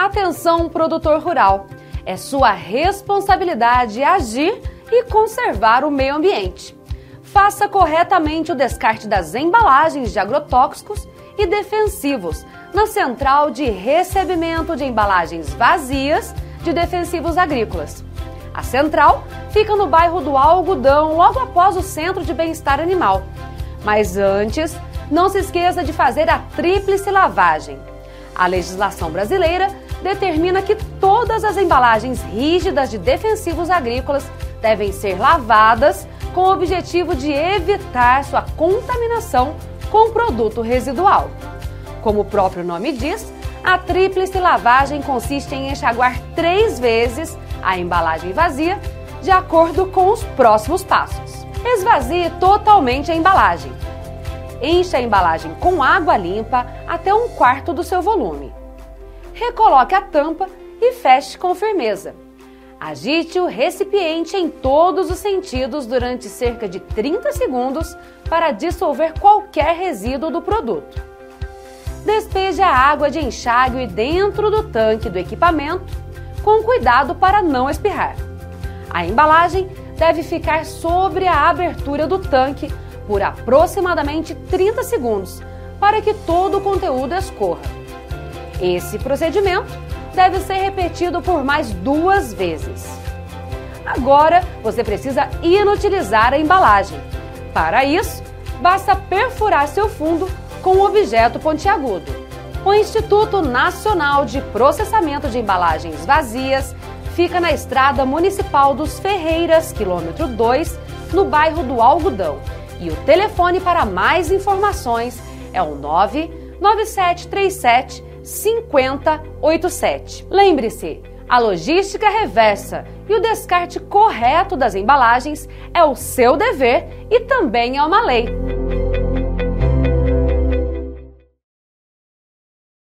Atenção, produtor rural! É sua responsabilidade agir e conservar o meio ambiente. Faça corretamente o descarte das embalagens de agrotóxicos e defensivos na central de recebimento de embalagens vazias de defensivos agrícolas. A central fica no bairro do Algodão, logo após o Centro de Bem-Estar Animal. Mas antes, não se esqueça de fazer a tríplice lavagem. A legislação brasileira determina que todas as embalagens rígidas de defensivos agrícolas devem ser lavadas com o objetivo de evitar sua contaminação com produto residual. Como o próprio nome diz, a tríplice lavagem consiste em enxaguar três vezes a embalagem vazia, de acordo com os próximos passos. Esvazie totalmente a embalagem. Encha a embalagem com água limpa até um quarto do seu volume. Recoloque a tampa e feche com firmeza. Agite o recipiente em todos os sentidos durante cerca de 30 segundos para dissolver qualquer resíduo do produto. Despeje a água de enxágue dentro do tanque do equipamento, com cuidado para não espirrar. A embalagem deve ficar sobre a abertura do tanque por aproximadamente 30 segundos para que todo o conteúdo escorra. Esse procedimento deve ser repetido por mais duas vezes. Agora você precisa inutilizar a embalagem. Para isso, basta perfurar seu fundo com um objeto pontiagudo. O Instituto Nacional de Processamento de Embalagens Vazias fica na Estrada Municipal dos Ferreiras, quilômetro 2, no bairro do Algodão. E o telefone para mais informações é o 99737 5087. Lembre-se, a logística reversa e o descarte correto das embalagens é o seu dever e também é uma lei.